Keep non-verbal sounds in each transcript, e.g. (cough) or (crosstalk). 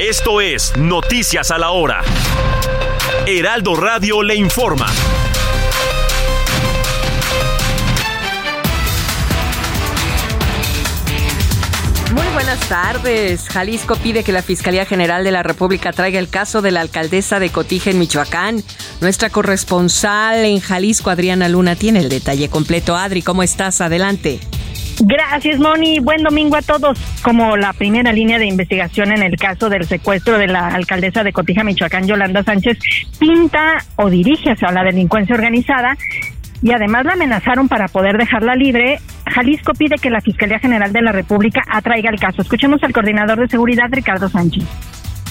Esto es Noticias a la Hora. Heraldo Radio le informa. Muy buenas tardes. Jalisco pide que la Fiscalía General de la República traiga el caso de la alcaldesa de Cotija en Michoacán. Nuestra corresponsal en Jalisco, Adriana Luna, tiene el detalle completo. Adri, ¿cómo estás? Adelante. Gracias, Moni. Buen domingo a todos. Como la primera línea de investigación en el caso del secuestro de la alcaldesa de Cotija, Michoacán, Yolanda Sánchez, pinta o dirige hacia la delincuencia organizada y además la amenazaron para poder dejarla libre. Jalisco pide que la Fiscalía General de la República atraiga el caso. Escuchemos al coordinador de seguridad, Ricardo Sánchez.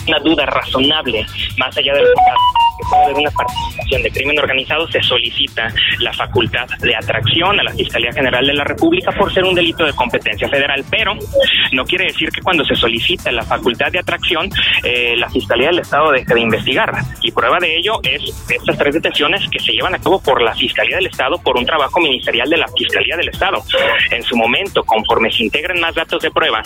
Una duda razonable, más allá de una participación de crimen organizado, se solicita la facultad de atracción a la Fiscalía General de la República por ser un delito de competencia federal, pero no quiere decir que cuando se solicita la facultad de atracción, eh, la Fiscalía del Estado deje de investigar. Y prueba de ello es estas tres detenciones que se llevan a cabo por la Fiscalía del Estado por un trabajo ministerial de la Fiscalía del Estado. En su momento, conforme se integran más datos de prueba,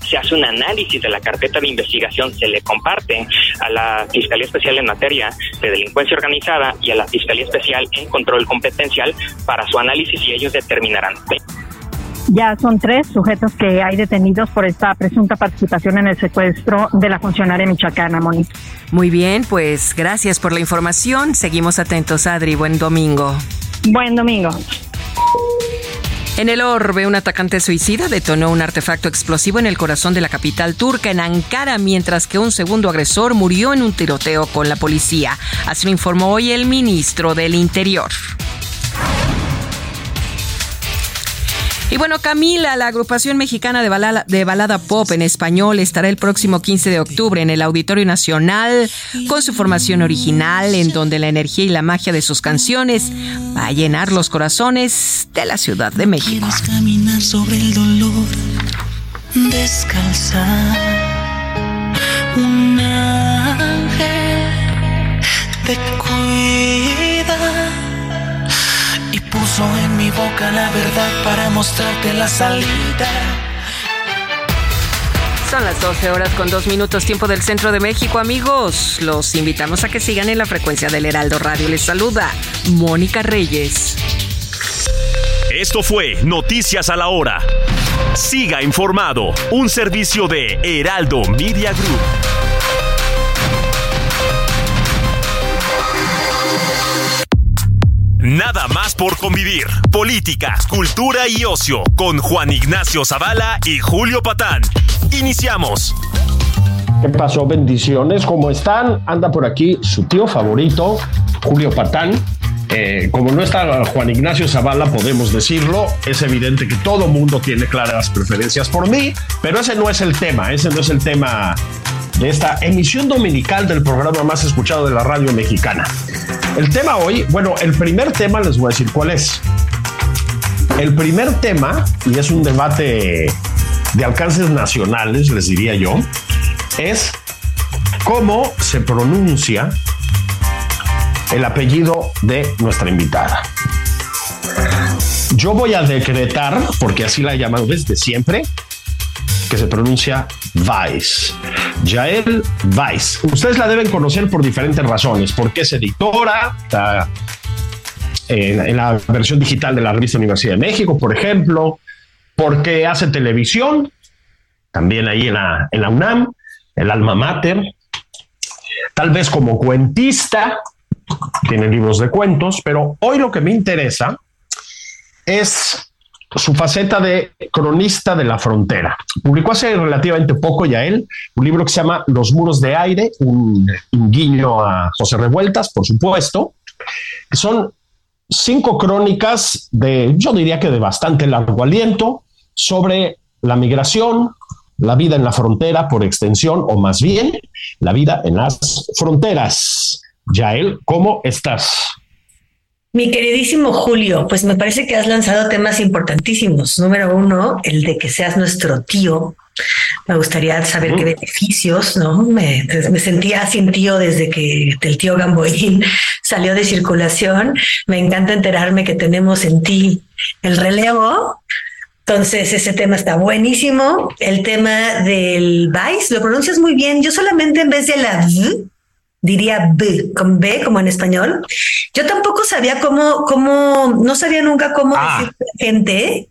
se hace un análisis de la carpeta de investigación, se le comparte a la Fiscalía Especial en materia de delincuencia organizada y a la Fiscalía Especial en control competencial para su análisis y ellos determinarán. Ya son tres sujetos que hay detenidos por esta presunta participación en el secuestro de la funcionaria michoacana, Moni. Muy bien, pues gracias por la información. Seguimos atentos, Adri. Buen domingo. Buen domingo. En el orbe, un atacante suicida detonó un artefacto explosivo en el corazón de la capital turca, en Ankara, mientras que un segundo agresor murió en un tiroteo con la policía. Así lo informó hoy el ministro del Interior. Y bueno, Camila, la agrupación mexicana de balada, pop en español, estará el próximo 15 de octubre en el Auditorio Nacional con su formación original, en donde la energía y la magia de sus canciones va a llenar los corazones de la Ciudad de México. Un ángel cuida puso en mi boca la verdad para mostrarte la salida. Son las 12 horas con dos minutos tiempo del centro de México, amigos. Los invitamos a que sigan en la frecuencia del Heraldo Radio. Les saluda Mónica Reyes. Esto fue Noticias a la Hora. Siga informado, un servicio de Heraldo Media Group. Nada más por convivir. Política, cultura y ocio con Juan Ignacio Zavala y Julio Patán. Iniciamos. ¿Qué pasó? Bendiciones, ¿cómo están? Anda por aquí su tío favorito, Julio Patán. Eh, como no está Juan Ignacio Zavala, podemos decirlo, es evidente que todo mundo tiene claras preferencias por mí, pero ese no es el tema, ese no es el tema de esta emisión dominical del programa más escuchado de la radio mexicana. El tema hoy, bueno, el primer tema les voy a decir cuál es. El primer tema, y es un debate de alcances nacionales, les diría yo, es cómo se pronuncia el apellido de nuestra invitada. Yo voy a decretar, porque así la he llamado desde siempre, que se pronuncia Vice. Yael Vice. Ustedes la deben conocer por diferentes razones, porque es editora, está en, la versión digital de la revista Universidad de México, por ejemplo, porque hace televisión, también ahí la, en la UNAM, el alma mater, tal vez como cuentista, tiene libros de cuentos, pero hoy lo que me interesa es su faceta de cronista de la frontera. Publicó hace relativamente poco ya él un libro que se llama Los muros de aire, un, guiño a José Revueltas, por supuesto, son cinco crónicas de, yo diría que de bastante largo aliento, sobre la migración, la vida en la frontera por extensión, o más bien la vida en las fronteras. Yael, ¿cómo estás? Mi queridísimo Julio, pues me parece que has lanzado temas importantísimos. Número uno, el de que seas nuestro tío. Me gustaría saber qué beneficios, ¿no? Me, me, sentía sin tío desde que el tío Gamboín (laughs) salió de circulación. Me encanta enterarme que tenemos en ti el relevo. Entonces, ese tema está buenísimo. El tema del Vice, lo pronuncias muy bien. Yo solamente en vez de la V, diría B, con B como en español. Yo tampoco sabía cómo, cómo, no sabía nunca cómo ah. decir gente,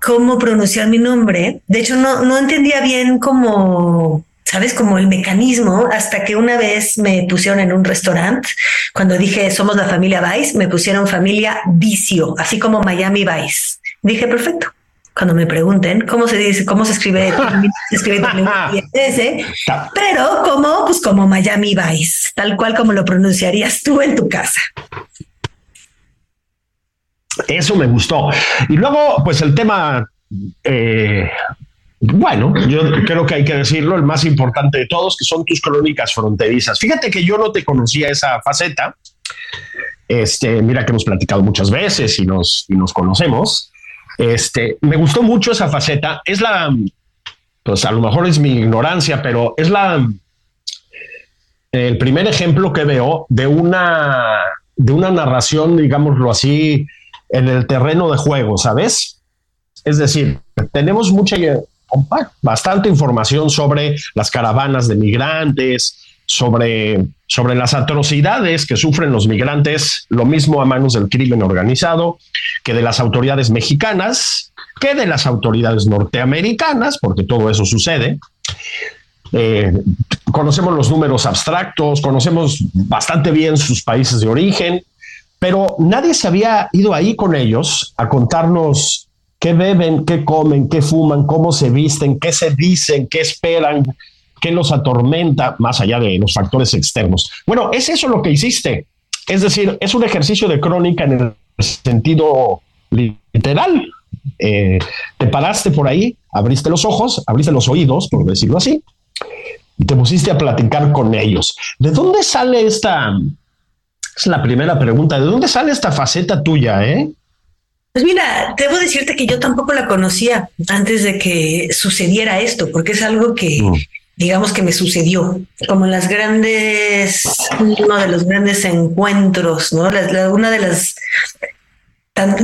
cómo pronunciar mi nombre. De hecho, no, no entendía bien cómo, sabes, como el mecanismo, hasta que una vez me pusieron en un restaurante, cuando dije somos la familia Vice, me pusieron familia Vicio, así como Miami Vice. Dije, perfecto cuando me pregunten cómo se dice, cómo se escribe, (laughs) se escribe (laughs) pero como, pues como Miami Vice, tal cual como lo pronunciarías tú en tu casa. Eso me gustó. Y luego, pues el tema, eh, bueno, yo creo que hay que decirlo, el más importante de todos, que son tus crónicas fronterizas. Fíjate que yo no te conocía esa faceta. Este, mira que hemos platicado muchas veces y nos, y nos conocemos. Este, me gustó mucho esa faceta. Es la, pues a lo mejor es mi ignorancia, pero es la, el primer ejemplo que veo de una, de una narración, digámoslo así, en el terreno de juego, ¿sabes? Es decir, tenemos mucha, bastante información sobre las caravanas de migrantes, sobre, sobre las atrocidades que sufren los migrantes, lo mismo a manos del crimen organizado que de las autoridades mexicanas, que de las autoridades norteamericanas, porque todo eso sucede. Eh, conocemos los números abstractos, conocemos bastante bien sus países de origen, pero nadie se había ido ahí con ellos a contarnos qué beben, qué comen, qué fuman, cómo se visten, qué se dicen, qué esperan, qué los atormenta, más allá de los factores externos. Bueno, es eso lo que hiciste. Es decir, es un ejercicio de crónica en el sentido literal. Eh, te paraste por ahí, abriste los ojos, abriste los oídos, por decirlo así, y te pusiste a platicar con ellos. ¿De dónde sale esta? Es la primera pregunta. ¿De dónde sale esta faceta tuya, eh? Pues mira, debo decirte que yo tampoco la conocía antes de que sucediera esto, porque es algo que mm digamos que me sucedió, como en las grandes, uno de los grandes encuentros, ¿no? una de las,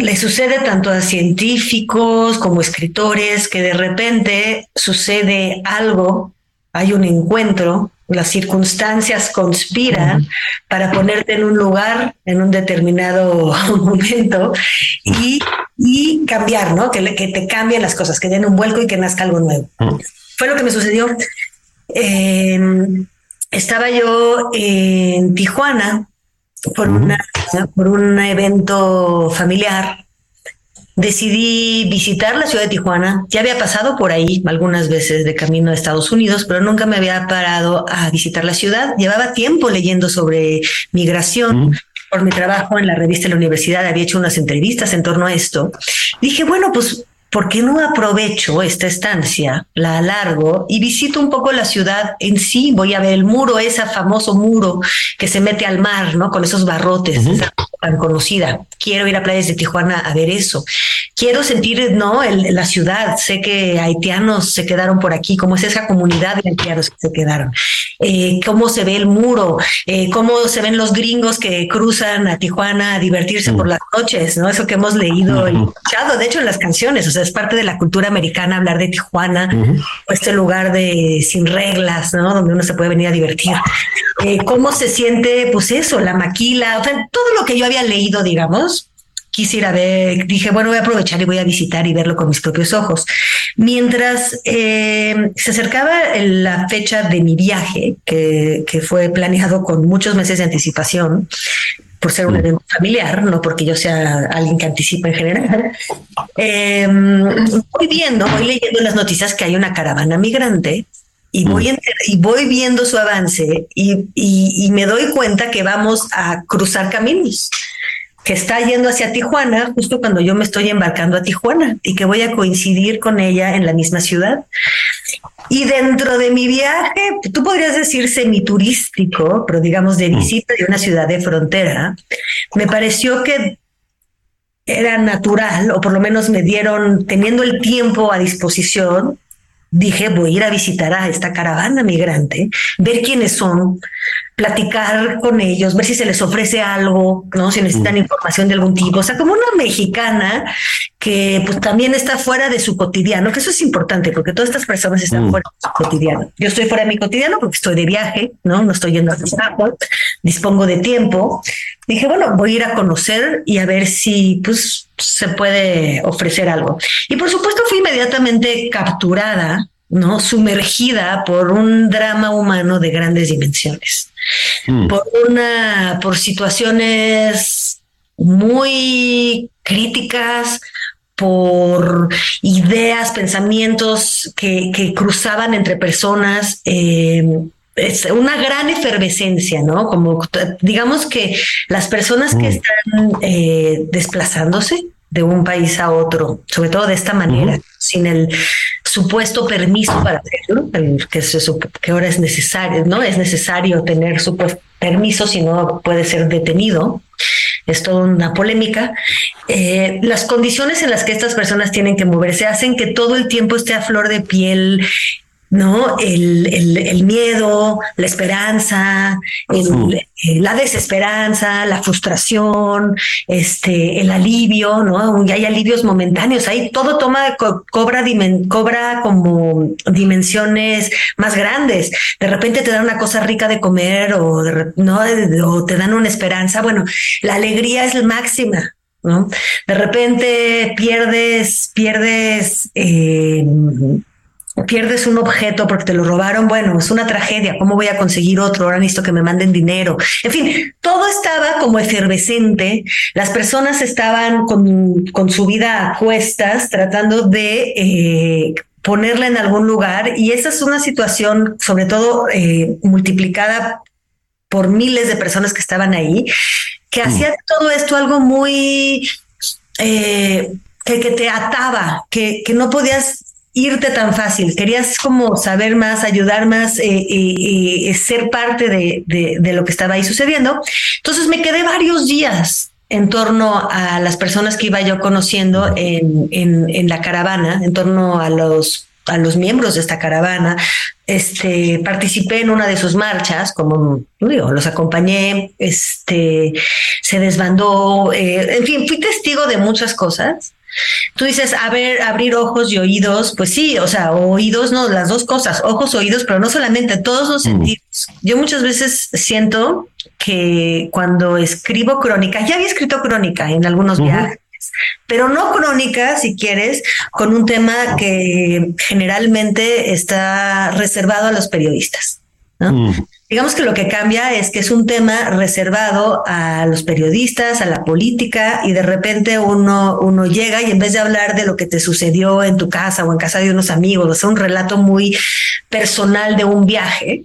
le sucede tanto a científicos como escritores que de repente sucede algo, hay un encuentro, las circunstancias conspiran para ponerte en un lugar en un determinado (laughs) momento y, y cambiar, ¿no? Que, que te cambien las cosas, que den un vuelco y que nazca algo nuevo. Fue lo que me sucedió. Em, estaba yo en Tijuana por, una, por un evento familiar. Decidí visitar la ciudad de Tijuana. Ya había pasado por ahí algunas veces de camino a Estados Unidos, pero nunca me había parado a visitar la ciudad. Llevaba tiempo leyendo sobre migración. Por mi trabajo en la revista de la universidad había hecho unas entrevistas en torno a esto. Dije, bueno, pues ¿por qué no aprovecho esta estancia, la alargo y visito un poco la ciudad en sí? Voy a ver el muro, ese famoso muro que se mete al mar, ¿no? Con esos barrotes, esa tan conocida. Quiero ir a playas de Tijuana a ver eso. Quiero sentir, ¿no? la ciudad. Sé que haitianos se quedaron por aquí, cómo es esa comunidad de haitianos que se quedaron. Eh, cómo se ve el muro, eh, cómo se ven los gringos que cruzan a Tijuana a divertirse por las noches, ¿no? Eso que hemos leído y escuchado, de hecho, en las canciones. O sea, es parte de la cultura americana hablar de Tijuana, este lugar de sin reglas, ¿no? Donde uno se puede venir a divertir. Eh, ¿Cómo se siente, pues eso, la maquila? O sea, todo lo que yo había leído, digamos, quisiera ver, dije, bueno, voy a aprovechar y voy a visitar y verlo con mis propios ojos. Mientras eh, se acercaba la fecha de mi viaje, que, que, fue planeado con muchos meses de anticipación, por ser un mm. evento familiar, no porque yo sea alguien que anticipa en general. Eh, voy viendo, voy leyendo las noticias que hay una caravana migrante y mm. voy, y voy viendo su avance y, y, me doy cuenta que vamos a cruzar caminos. que está yendo hacia Tijuana justo cuando yo me estoy embarcando a Tijuana y que voy a coincidir con ella en la misma ciudad. Y dentro de mi viaje, tú podrías decir semiturístico, pero digamos de visita de una ciudad de frontera, me pareció que era natural, o por lo menos me dieron, teniendo el tiempo a disposición, dije, voy a ir a visitar a esta caravana migrante, ver quiénes son, platicar con ellos, ver si se les ofrece algo, ¿no? Si necesitan información de algún tipo. O sea, como una mexicana que pues también está fuera de su cotidiano, que eso es importante porque todas estas personas están fuera de su cotidiano. Yo estoy fuera de mi cotidiano porque estoy de viaje, ¿no? No estoy yendo a trabajo, dispongo de tiempo. Dije, bueno, voy a ir a conocer y a ver si pues se puede ofrecer algo. Y por supuesto fui inmediatamente capturada ¿no? Sumergida por un drama humano de grandes dimensiones, mm. por una, por situaciones muy críticas, por ideas, pensamientos que, cruzaban entre personas. Em, es una gran efervescencia, ¿no? Como digamos que las personas que mm. están eh, desplazándose de un país a otro, sobre todo de esta manera, sin el supuesto permiso para hacerlo, que, que ahora es necesario, ¿no? Es necesario tener su permiso, si no puede ser detenido. Es toda una polémica. Eh, las condiciones en las que estas personas tienen que moverse hacen que todo el tiempo esté a flor de piel ¿no? El, el, miedo, la esperanza, eh, la desesperanza, la frustración, este, el alivio, ¿no? Y hay alivios momentáneos, ahí todo toma, cobra, cobra como dimensiones más grandes. De repente te dan una cosa rica de comer o, ¿no? o te dan una esperanza. Bueno, la alegría es la máxima, ¿no? De repente pierdes, pierdes, eh, pierdes un objeto porque te lo robaron, bueno, es una tragedia, ¿cómo voy a conseguir otro? Ahora necesito que me manden dinero. En fin, todo estaba como efervescente, las personas estaban con, con su vida a cuestas tratando de... Eh, ponerla en algún lugar y esa es una situación sobre todo eh, multiplicada por miles de personas que estaban ahí, que mm. hacía todo esto algo muy eh, que, que, te ataba, que, que no podías irte tan fácil, querías como saber más, ayudar más, eh, eh, ser parte de, de, lo que estaba ahí sucediendo. Entonces me quedé varios días en torno a las personas que iba yo conociendo en, en, la caravana, en torno a los a los miembros de esta caravana. Este, participé en una de sus marchas, como los acompañé, este, se desbandó, eh, en fin, fui testigo de muchas cosas Tú dices, a ver, abrir ojos y oídos, pues sí, o sea, oídos, no, las dos cosas, ojos, oídos, pero no solamente, todos los mm. sentidos. Yo muchas veces siento que cuando escribo crónica, ya había escrito crónica en algunos viajes, pero no crónica, si quieres, con un tema que generalmente está reservado a los periodistas. ¿no? Mm. Digamos que lo que cambia es que es un tema reservado a los periodistas, a la política, y de repente uno, uno llega y en vez de hablar de lo que te sucedió en tu casa o en casa de unos amigos, o sea, un relato muy personal de un viaje,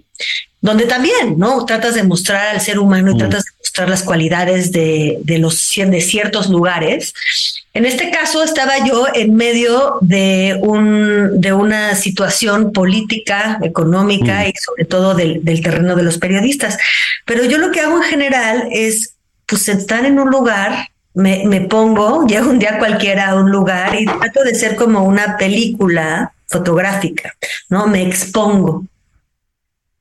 donde también, ¿no? Tratas de mostrar al ser humano y mm. tratas de mostrar las cualidades de, de, los, de ciertos lugares. En este caso estaba yo en medio de, un, de una situación política, económica mm. y sobre todo del, del terreno de los periodistas. Pero yo lo que hago en general es, pues, estar en un lugar me, me, pongo, (laughs) llego un día cualquiera a un lugar y trato de ser como una película fotográfica, ¿no? Me expongo.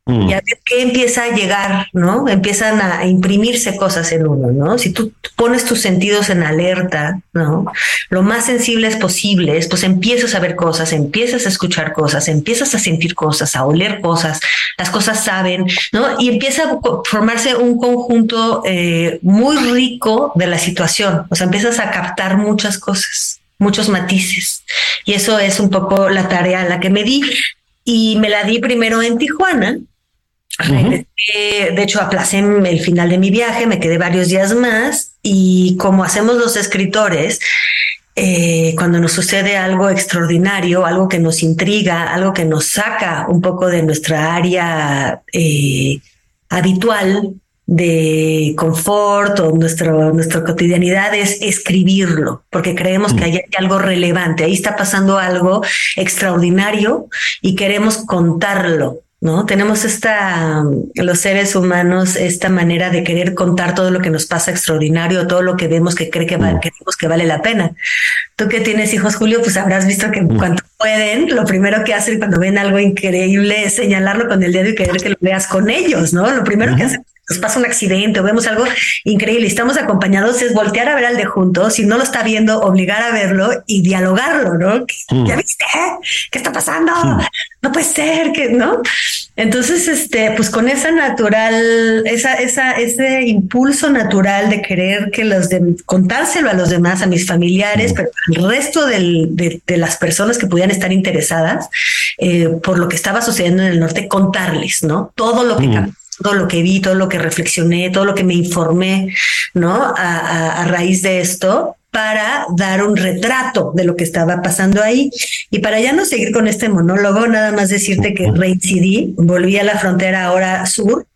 Mm. Y a ver qué empieza a llegar, ¿no? Empiezan a imprimirse cosas en uno, ¿no? Si tú pones tus sentidos en alerta, ¿no? Lo más sensibles posibles, pues empiezas a ver cosas, empiezas a escuchar cosas, empiezas a sentir cosas, a oler cosas, las cosas saben, ¿no? Y empieza a formarse un conjunto eh, muy rico de la situación, o sea, empiezas a captar muchas cosas, muchos matices. Y eso es un poco la tarea a la que me di. Y me la di primero en Tijuana, de hecho, aplacé el final de mi viaje, me quedé varios días más y como hacemos los escritores, eh, cuando nos sucede algo extraordinario, algo que nos intriga, algo que nos saca un poco de nuestra área eh, habitual, de confort o nuestro, nuestra cotidianidad es escribirlo, porque creemos que hay algo relevante, ahí está pasando algo extraordinario y queremos contarlo. ¿No? Tenemos esta, los seres humanos, esta manera de querer contar todo lo que nos pasa extraordinario, todo lo que vemos que cree que, mm. que vale la pena. Tú que tienes hijos, Julio, pues habrás visto que mm. cuando pueden, lo primero que hacen cuando ven algo increíble es señalarlo con el dedo y querer que lo veas con ellos, ¿no? Lo primero que hacen nos pasa un accidente o vemos algo increíble y estamos acompañados, es voltear a ver al de junto, si no lo está viendo, obligar a verlo y dialogarlo, ¿no? Mm. ¿Ya viste? ¿Qué está pasando? No puede ser que, ¿no? Entonces, este, pues con esa natural, esa, esa, ese impulso natural de querer que los de contárselo a los demás, a mis familiares, mm. pero al resto de, las personas que pudieran estar interesadas eh, por lo que estaba sucediendo en el norte, contarles, ¿no? Todo lo que mm todo lo que vi, todo lo que reflexioné, todo lo que me informé, ¿no? A, raíz de esto para dar un retrato de lo que estaba pasando ahí. Y para ya no seguir con este monólogo, nada más decirte que reincidí, volví a la frontera ahora sur,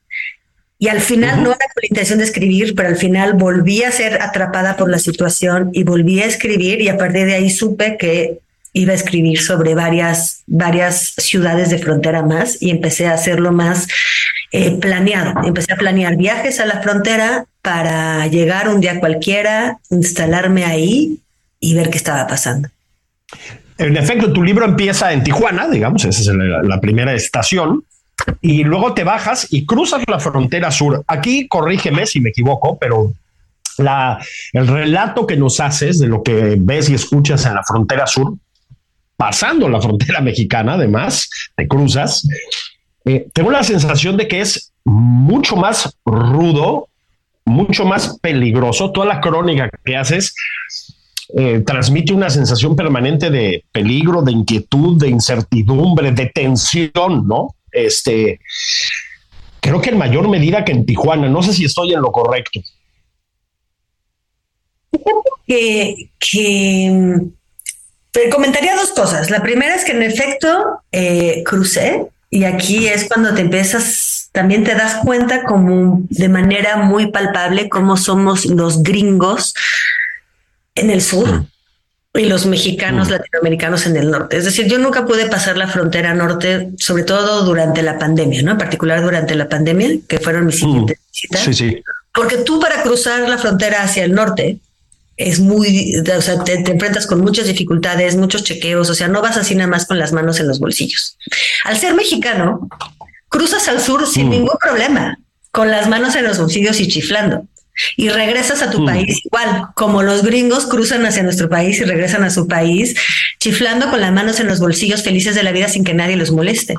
y al final no era con la intención de escribir, pero al final volví a ser atrapada por la situación y volví a escribir y a partir de ahí supe que iba a escribir sobre varias, varias ciudades de frontera más y empecé a hacerlo más eh. Empecé a planear viajes a la frontera para llegar un día cualquiera, instalarme ahí y ver qué estaba pasando. En efecto, tu libro empieza en Tijuana, digamos, esa es la, primera estación, y luego te bajas y cruzas la frontera sur. Aquí, corrígeme si me equivoco, pero el relato que nos haces de lo que ves y escuchas en la frontera sur pasando la frontera (laughs) mexicana, además, te cruzas, eh, tengo la sensación de que es mucho más rudo, mucho más peligroso. Toda la crónica que haces eh, transmite una sensación permanente de peligro, de inquietud, de incertidumbre, de tensión, ¿no? Este, creo que en mayor medida que en Tijuana. No sé si estoy en lo correcto. Que, que comentaría dos cosas. La primera es que en efecto eh, crucé y aquí es cuando te empiezas, también te das cuenta como de manera muy palpable cómo somos los gringos en el sur y los mexicanos latinoamericanos en el norte. Es decir, yo nunca pude pasar la frontera norte, sobre todo durante la pandemia, ¿no? En particular durante la pandemia, que fueron mis siguientes visitas. Sí, sí. Porque tú para cruzar la frontera hacia el norte, es muy, o sea, te, enfrentas con muchas dificultades, muchos chequeos, o sea, no vas así nada más con las manos en los bolsillos. Al ser mexicano, cruzas al sur sin mm. ningún problema, con las manos en los bolsillos y chiflando. Y regresas a tu mm. país igual, como los gringos cruzan hacia nuestro país y regresan a su país, chiflando con las manos en los bolsillos, felices de la vida sin que nadie los moleste.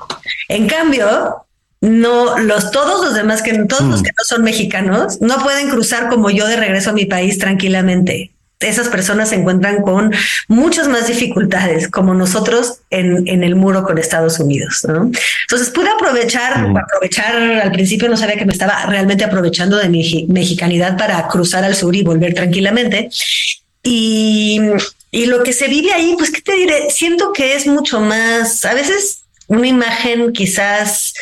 En cambio, no los todos los demás que todos los mm. que no son mexicanos no pueden cruzar como yo de regreso a mi país tranquilamente. Esas personas se encuentran con muchas más dificultades, como nosotros en, en el muro con Estados Unidos. ¿no? Entonces pude aprovechar, mm. aprovechar. Al principio no sabía que me estaba realmente aprovechando de mi mexicanidad para cruzar al sur y volver tranquilamente. Y, y lo que se vive ahí, pues qué te diré, siento que es mucho más, a veces una imagen quizás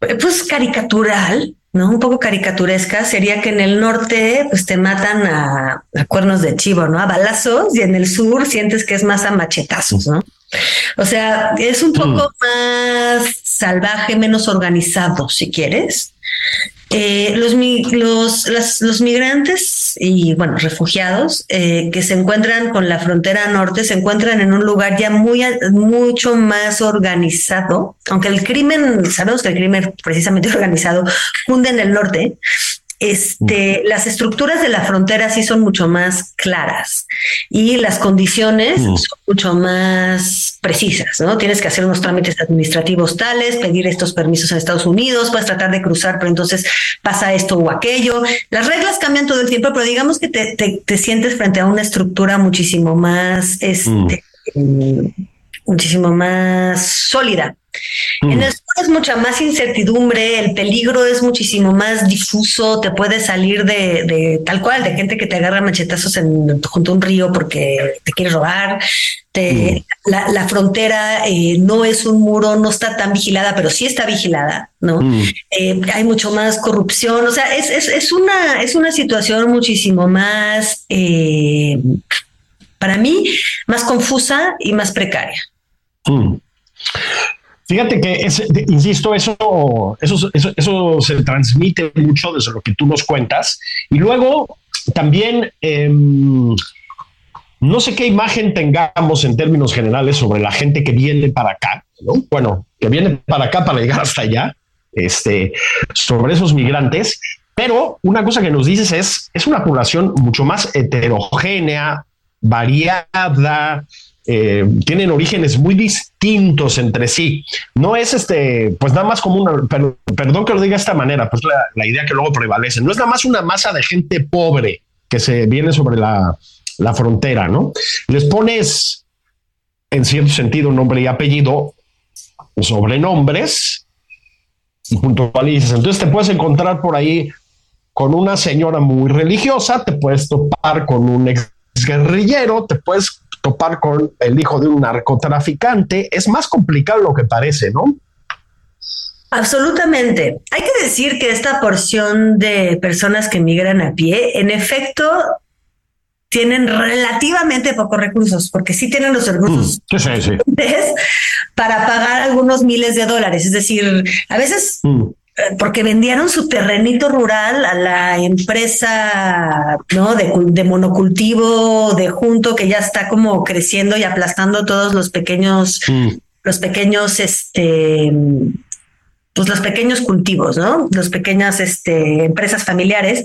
pues caricatural, ¿no? Un poco caricaturesca sería que en el norte pues te matan a, cuernos de chivo, ¿no? A balazos y en el sur sientes que es más a machetazos, ¿no? O sea, es un poco mm. más salvaje, menos organizado, si quieres. Eh, los, los, los, migrantes y, bueno, refugiados eh, que se encuentran con la frontera norte se encuentran en un lugar ya muy, mucho más organizado, aunque el crimen, sabemos que el crimen precisamente (laughs) organizado cunde en el norte, este, las estructuras de la frontera sí son mucho más claras y las condiciones son mucho más precisas, ¿no? Tienes que hacer unos trámites administrativos tales, pedir estos permisos en Estados Unidos, puedes tratar de cruzar, pero entonces pasa esto o aquello. Las reglas cambian todo el tiempo, pero digamos que te, te, sientes frente a una estructura muchísimo más, este, muchísimo más sólida En el sur es mucha más incertidumbre, el peligro es muchísimo más difuso, te puede salir de, de tal cual, de gente que te agarra machetazos en, junto a un río porque te quiere robar. Te, la, la, frontera eh, no es un muro, no está tan vigilada, pero sí está vigilada, ¿no? Eh, hay mucho más corrupción, o sea, es, es, es, una, es una situación muchísimo más, eh, para mí, más confusa y más precaria. Fíjate que, insisto, eso, eso, eso, se transmite mucho desde lo que tú nos cuentas. Y luego también, eh, no sé qué imagen tengamos en términos generales sobre la gente que viene para acá, ¿no? Bueno, que viene para acá para llegar hasta allá, este, sobre esos migrantes. Pero una cosa que nos dices es, es una población mucho más heterogénea, variada, eh, tienen orígenes muy distintos entre sí. No es este, pues nada más como una, perdón que lo diga de esta manera, pues la, idea que luego prevalece. No es nada más una masa de gente pobre que se viene sobre la, la frontera, ¿no? Les pones, en cierto sentido, nombre y apellido, sobrenombres y puntualizas. Entonces te puedes encontrar por ahí con una señora muy religiosa, te puedes topar con un ex guerrillero, te puedes topar con el hijo de un narcotraficante. Es más complicado lo que parece, ¿no? Absolutamente. Hay que decir que esta porción de personas que migran a pie, en efecto, tienen relativamente pocos recursos, porque sí tienen los recursos mm, sí, sí. para pagar algunos miles de dólares. Es decir, a veces mm porque vendieron su terrenito rural a la empresa ¿no? de, de, monocultivo de junto que ya está como creciendo y aplastando todos los pequeños, mm. los pequeños, este, pues los pequeños cultivos, ¿no? Las pequeñas este, empresas familiares.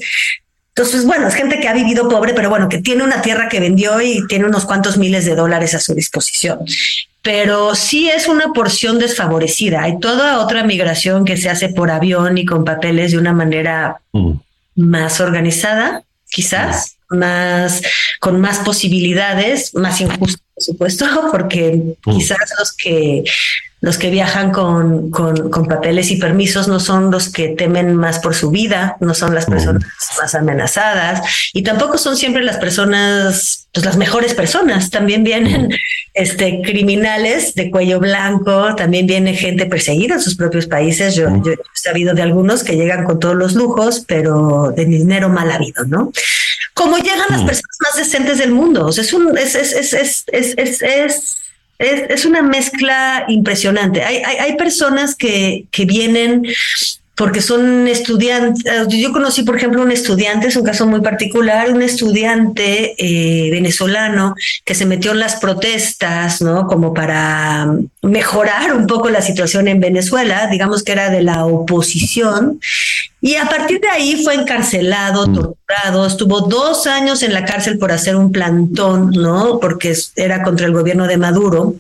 Entonces, bueno, es gente que ha vivido pobre, pero bueno, que tiene una tierra que vendió y tiene unos cuantos miles de dólares a su disposición pero sí es una porción desfavorecida. Hay toda otra migración que se hace por avión y con papeles de una manera mm. más organizada, quizás, mm. Más con más posibilidades, más injusta, por supuesto, (laughs) porque mm. quizás los que los que viajan con, con, con, papeles y permisos no son los que temen más por su vida, no son las personas más amenazadas y tampoco son siempre las personas, pues las mejores personas. También vienen este, criminales de cuello blanco, también viene gente perseguida en sus propios países. Yo, yo he sabido de algunos que llegan con todos los lujos, pero de dinero mal habido, ¿no? Como llegan las personas más decentes del mundo. O sea, es un, es, es, es, es, es, es es, es, una mezcla impresionante. Hay, hay, hay personas que, que, vienen porque son estudiantes. Yo conocí, por ejemplo, un estudiante, es un caso muy particular, un estudiante eh, venezolano que se metió en las protestas, ¿no? Como para mejorar un poco la situación en Venezuela, digamos que era de la oposición. Y a partir de ahí fue encarcelado, torturado, estuvo dos años en la cárcel por hacer un plantón, ¿no? Porque era contra el gobierno de Maduro.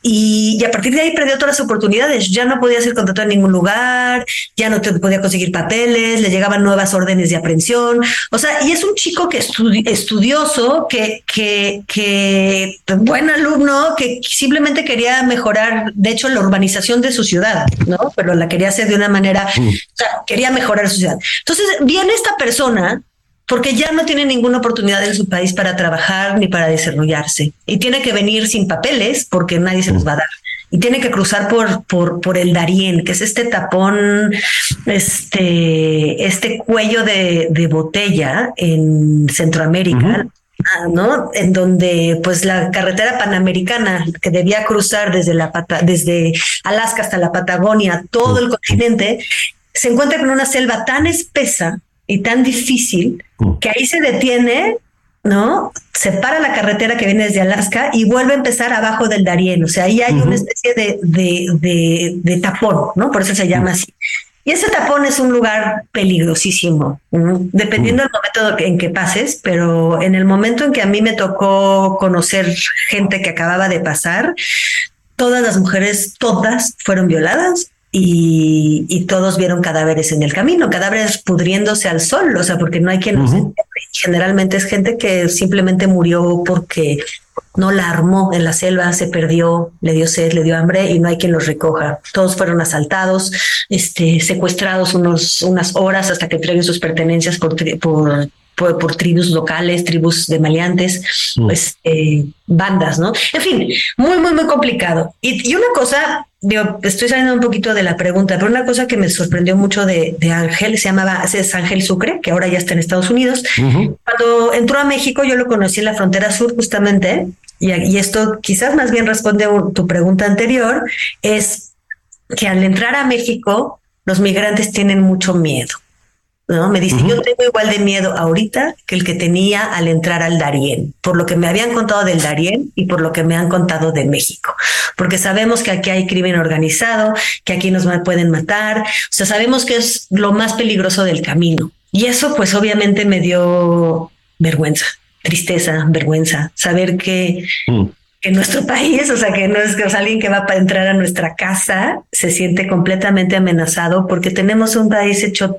Y, a partir de ahí perdió todas las oportunidades. Ya no podía ser contratado en ningún lugar, ya no te podía conseguir papeles, le llegaban nuevas órdenes de aprehensión. O sea, y es un chico que estudioso, que, que, que buen alumno, que simplemente quería mejorar, de hecho, la urbanización de su ciudad, ¿no? Pero la quería hacer de una manera, o sea, quería mejorar su ciudad. Entonces, viene esta persona porque ya no tiene ninguna oportunidad en su país para trabajar ni para desarrollarse. Y tiene que venir sin papeles porque nadie se los va a dar. Y tiene que cruzar por, por, por el Darién, que es este tapón, este, este cuello de, de botella en Centroamérica. ¿no? En donde pues la carretera panamericana que debía cruzar desde la desde Alaska hasta la Patagonia, todo el continente, se encuentra con una selva tan espesa y tan difícil mm. que ahí se detiene, ¿no? Se para la carretera que viene desde Alaska y vuelve a empezar abajo del Darién. O sea, ahí hay una especie de, de, de, tapón, ¿no? Por eso se llama mm. así. Y ese tapón es un lugar peligrosísimo, dependiendo del momento en que pases, pero en el momento en que a mí me tocó conocer gente que acababa de pasar, todas las mujeres, todas fueron violadas, y, y, todos vieron cadáveres en el camino, cadáveres pudriéndose al sol, o sea, porque no hay quien los entierre. Generalmente es gente que simplemente murió porque no la armó en la selva, se perdió, le dio sed, le dio hambre y no hay quien los recoja. Todos fueron asaltados, este, secuestrados unos, unas horas hasta que entreguen sus pertenencias por, por por, tribus locales, tribus de maleantes, mm. pues eh, bandas, ¿no? En fin, muy, muy, muy complicado. Y, una cosa, yo estoy saliendo un poquito de la pregunta, pero una cosa que me sorprendió mucho de, Ángel, se llamaba, es Ángel Sucre, que ahora ya está en Estados Unidos. Cuando entró a México, yo lo conocí en la frontera sur justamente, y, y esto quizás más bien responde a tu pregunta anterior, es que al entrar a México, los migrantes tienen mucho miedo. ¿No? Me dice, yo tengo igual de miedo ahorita que el que tenía al entrar al Darién, por lo que me habían contado del Darién y por lo que me han contado de México, porque sabemos que aquí hay crimen organizado, que aquí nos pueden matar, o sea, sabemos que es lo más peligroso del camino. Y eso pues obviamente me dio vergüenza, tristeza, vergüenza, saber que... Mm. en nuestro país, o sea, que no es que alguien que va para entrar a nuestra casa se siente completamente amenazado porque tenemos un país hecho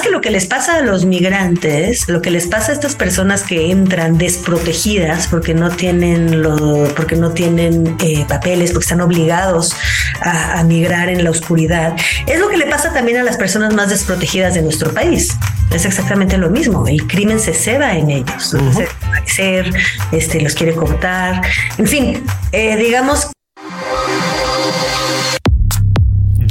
Que lo que les pasa a los migrantes, lo que les pasa a estas personas que entran desprotegidas porque no tienen lo, porque no tienen eh, papeles, porque están obligados a, a, migrar en la oscuridad, es lo que le pasa también a las personas más desprotegidas de nuestro país es exactamente lo mismo. El crimen se ceba en ellos. Uh este, los quiere cortar. En fin, eh, digamos.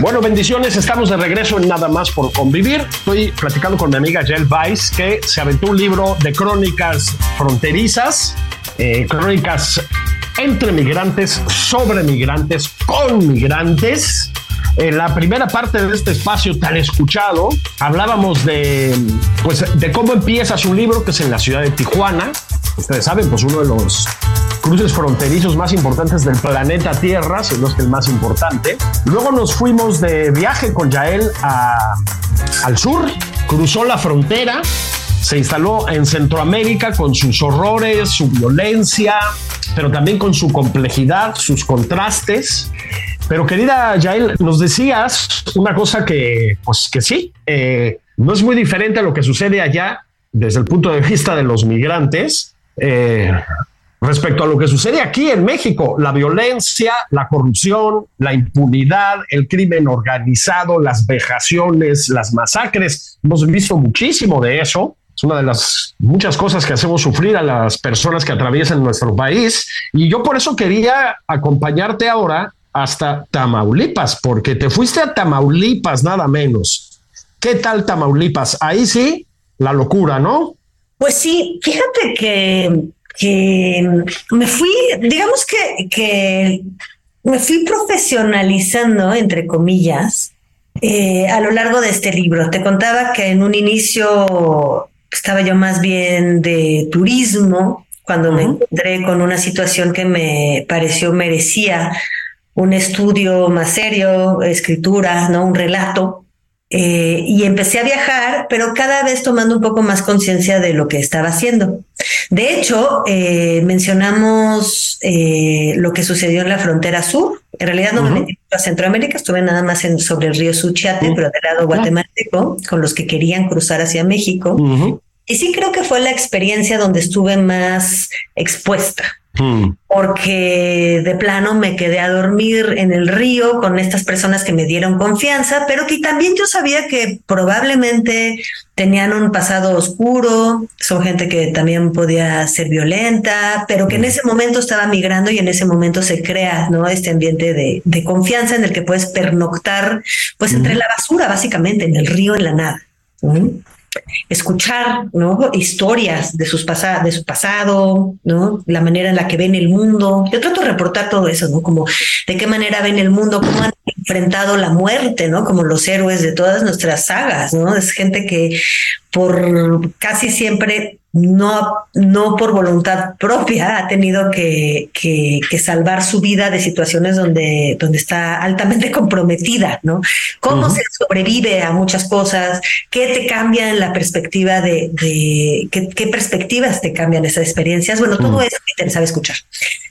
Bueno, bendiciones. Estamos de regreso en Nada más por convivir. Estoy platicando con mi amiga Jel Weiss, que se aventó un libro de crónicas fronterizas, eh, crónicas entre migrantes, sobre migrantes, con migrantes. En la primera parte de este espacio tan escuchado, hablábamos de, pues, de cómo empieza su libro, que es en la ciudad de Tijuana. Ustedes saben, pues uno de los cruces fronterizos más importantes del planeta Tierra, si no es que el más importante. Luego nos fuimos de viaje con Yael al sur, cruzó la frontera, se instaló en Centroamérica con sus horrores, su violencia, pero también con su complejidad, sus contrastes. Pero querida Yael, nos decías una cosa que, pues que sí, eh, no es muy diferente a lo que sucede allá desde el punto de vista de los migrantes. Eh, respecto a lo que sucede aquí en México, la violencia, la corrupción, la impunidad, el crimen organizado, las vejaciones, las masacres. Hemos visto muchísimo de eso. Es una de las muchas cosas que hacemos sufrir a las personas que atraviesan nuestro país. Y yo por eso quería acompañarte ahora hasta Tamaulipas, porque te fuiste a Tamaulipas nada menos. ¿Qué tal Tamaulipas? Ahí sí, la locura, ¿no? Pues sí, fíjate que que me fui, digamos que, que me fui profesionalizando, entre comillas, eh, a lo largo de este libro. Te contaba que en un inicio estaba yo más bien de turismo, cuando me encontré con una situación que me pareció merecía un estudio más serio, escritura, ¿no? un relato. Eh, y empecé a viajar, pero cada vez tomando un poco más conciencia de lo que estaba haciendo. De hecho, eh, mencionamos eh, lo que sucedió en la frontera sur. En realidad no me metí a Centroamérica, estuve nada más en, sobre el río Suchiate, pero del lado guatemalteco, con los que querían cruzar hacia México. Y sí creo que fue la experiencia donde estuve más expuesta Hmm. porque de plano me quedé a dormir en el río con estas personas que me dieron confianza, pero que también yo sabía que probablemente tenían un pasado oscuro, son gente que también podía ser violenta, pero que en ese momento estaba migrando y en ese momento se crea ¿no? este ambiente de, de confianza en el que puedes pernoctar pues entre la basura, básicamente, en el río, en la nada. Escuchar ¿no? historias de, sus pasa de su pasado, ¿no? la manera en la que ven el mundo. Yo trato de reportar todo eso, ¿no? como de qué manera ven el mundo, cómo han enfrentado la muerte, ¿no? como los héroes de todas nuestras sagas. ¿no? Es gente que por casi siempre no, no por voluntad propia ha tenido que, que, salvar su vida de situaciones donde, donde está altamente (laughs) comprometida, ¿no? ¿Cómo se sobrevive a muchas cosas? ¿Qué te cambia en la perspectiva de, de qué, perspectivas te cambian esas experiencias? Bueno, todo eso que te sabe escuchar.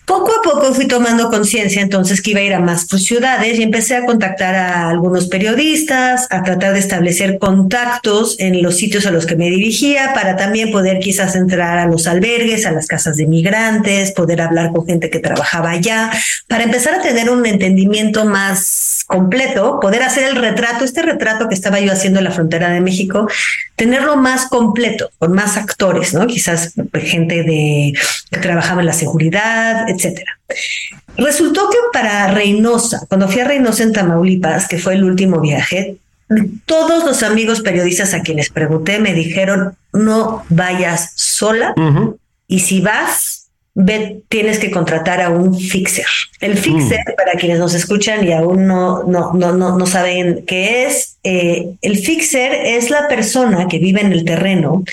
Poco a poco fui tomando conciencia entonces que iba a ir a más ciudades y empecé a contactar a algunos periodistas, a tratar de establecer contactos en los sitios a los que me dirigía para también poder quizás entrar a los albergues, a las casas de migrantes, poder hablar con gente que trabajaba allá, para empezar a tener un entendimiento más completo, poder hacer el retrato, este retrato que estaba yo haciendo en la frontera de México, tenerlo más completo, con más actores, ¿no? Quizás gente de que trabajaba en la seguridad, etcétera. Resultó que para Reynosa, cuando fui a Reynosa en Tamaulipas, que fue el último viaje, todos los amigos periodistas a quienes pregunté me dijeron, no vayas sola y si vas, ve, tienes que contratar a un fixer. El fixer, para quienes nos escuchan y aún no, no, no, no, saben qué es, eh, el fixer es la persona que vive en el terreno,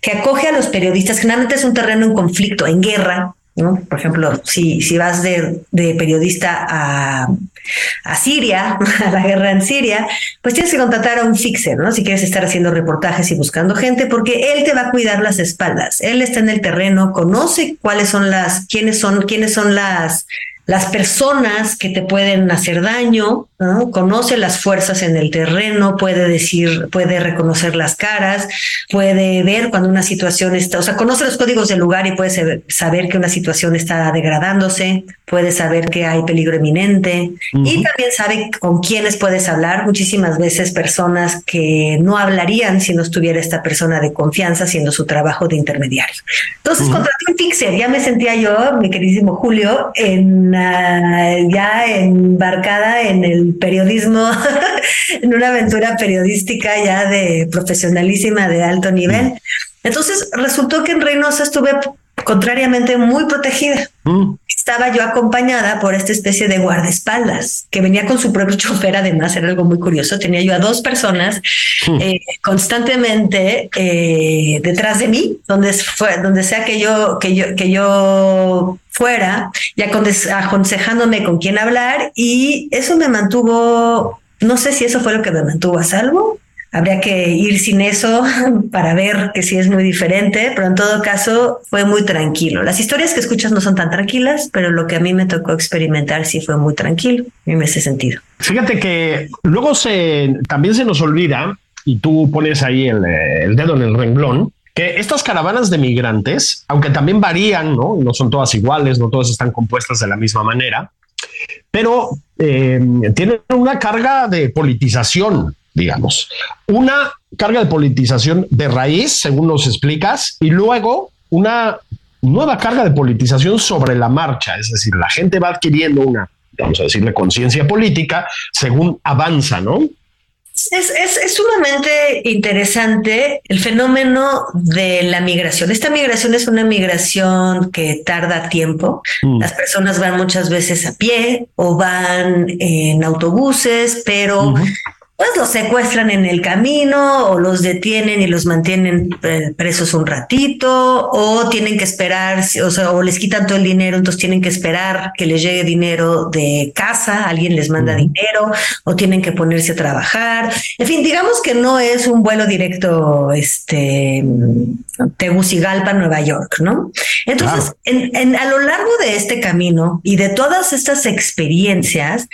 que acoge a los periodistas, generalmente es un terreno en conflicto, en guerra, por ejemplo, si, si vas de, periodista a, Siria, (laughs) a la guerra en Siria, pues tienes que contratar a un fixer, ¿no? Si quieres estar haciendo reportajes y buscando gente, porque él te va a cuidar las espaldas. Él está en el terreno, conoce cuáles son las, quiénes son, quiénes son las las personas que te pueden hacer daño, conoce las fuerzas en el terreno, puede decir, puede reconocer las caras, puede ver cuando una situación está, o sea, conoce los códigos del lugar y puede saber que una situación está degradándose, puede saber que hay peligro eminente y también sabe con quiénes puedes hablar. Muchísimas veces personas que no hablarían si no estuviera esta persona de confianza haciendo su trabajo de intermediario. Entonces, contraté un fixer, ya me sentía yo, mi queridísimo Julio, en ya embarcada en el periodismo, (laughs) en una aventura periodística ya de profesionalísima de alto nivel. Entonces resultó que en Reynosa estuve contrariamente muy protegida. Mm. Estaba yo acompañada por esta especie de guardaespaldas que venía con su propio (laughs) chofer, además era algo muy curioso. Tenía yo a dos personas mm. eh, constantemente eh, detrás de mí, donde, fue, donde sea que yo, que yo, que yo fuera, y aconsejándome con quién hablar, y eso me mantuvo, no sé si eso fue lo que me mantuvo a salvo, Habría que ir sin eso (laughs) para ver que sí es muy diferente, pero en todo caso fue muy tranquilo. Las historias que escuchas no son tan tranquilas, pero lo que a mí me tocó experimentar sí fue muy tranquilo en ese sentido. Fíjate que luego se también se nos olvida, y tú pones ahí el, dedo en el renglón, que estas caravanas de migrantes, aunque también varían, ¿no? no son todas iguales, no todas están compuestas de la misma manera, pero eh, tienen una carga de politización digamos. Una carga de politización de raíz, según nos explicas, y luego una nueva carga de politización sobre la marcha, es decir, la gente va adquiriendo una, vamos a decirle, conciencia política según avanza, ¿no? Es, es, sumamente interesante el fenómeno de la migración. Esta migración es una migración que tarda tiempo. Mm. Las personas van muchas veces a pie o van en autobuses, pero pues los secuestran en el camino o los detienen y los mantienen eh, presos un ratito o tienen que esperar, o sea, o les quitan todo el dinero, entonces tienen que esperar que les llegue dinero de casa, alguien les manda dinero o tienen que ponerse a trabajar. En fin, digamos que no es un vuelo directo, este, Tegucigalpa, Nueva York, ¿no? Entonces, en, a lo largo de este camino y de todas estas experiencias,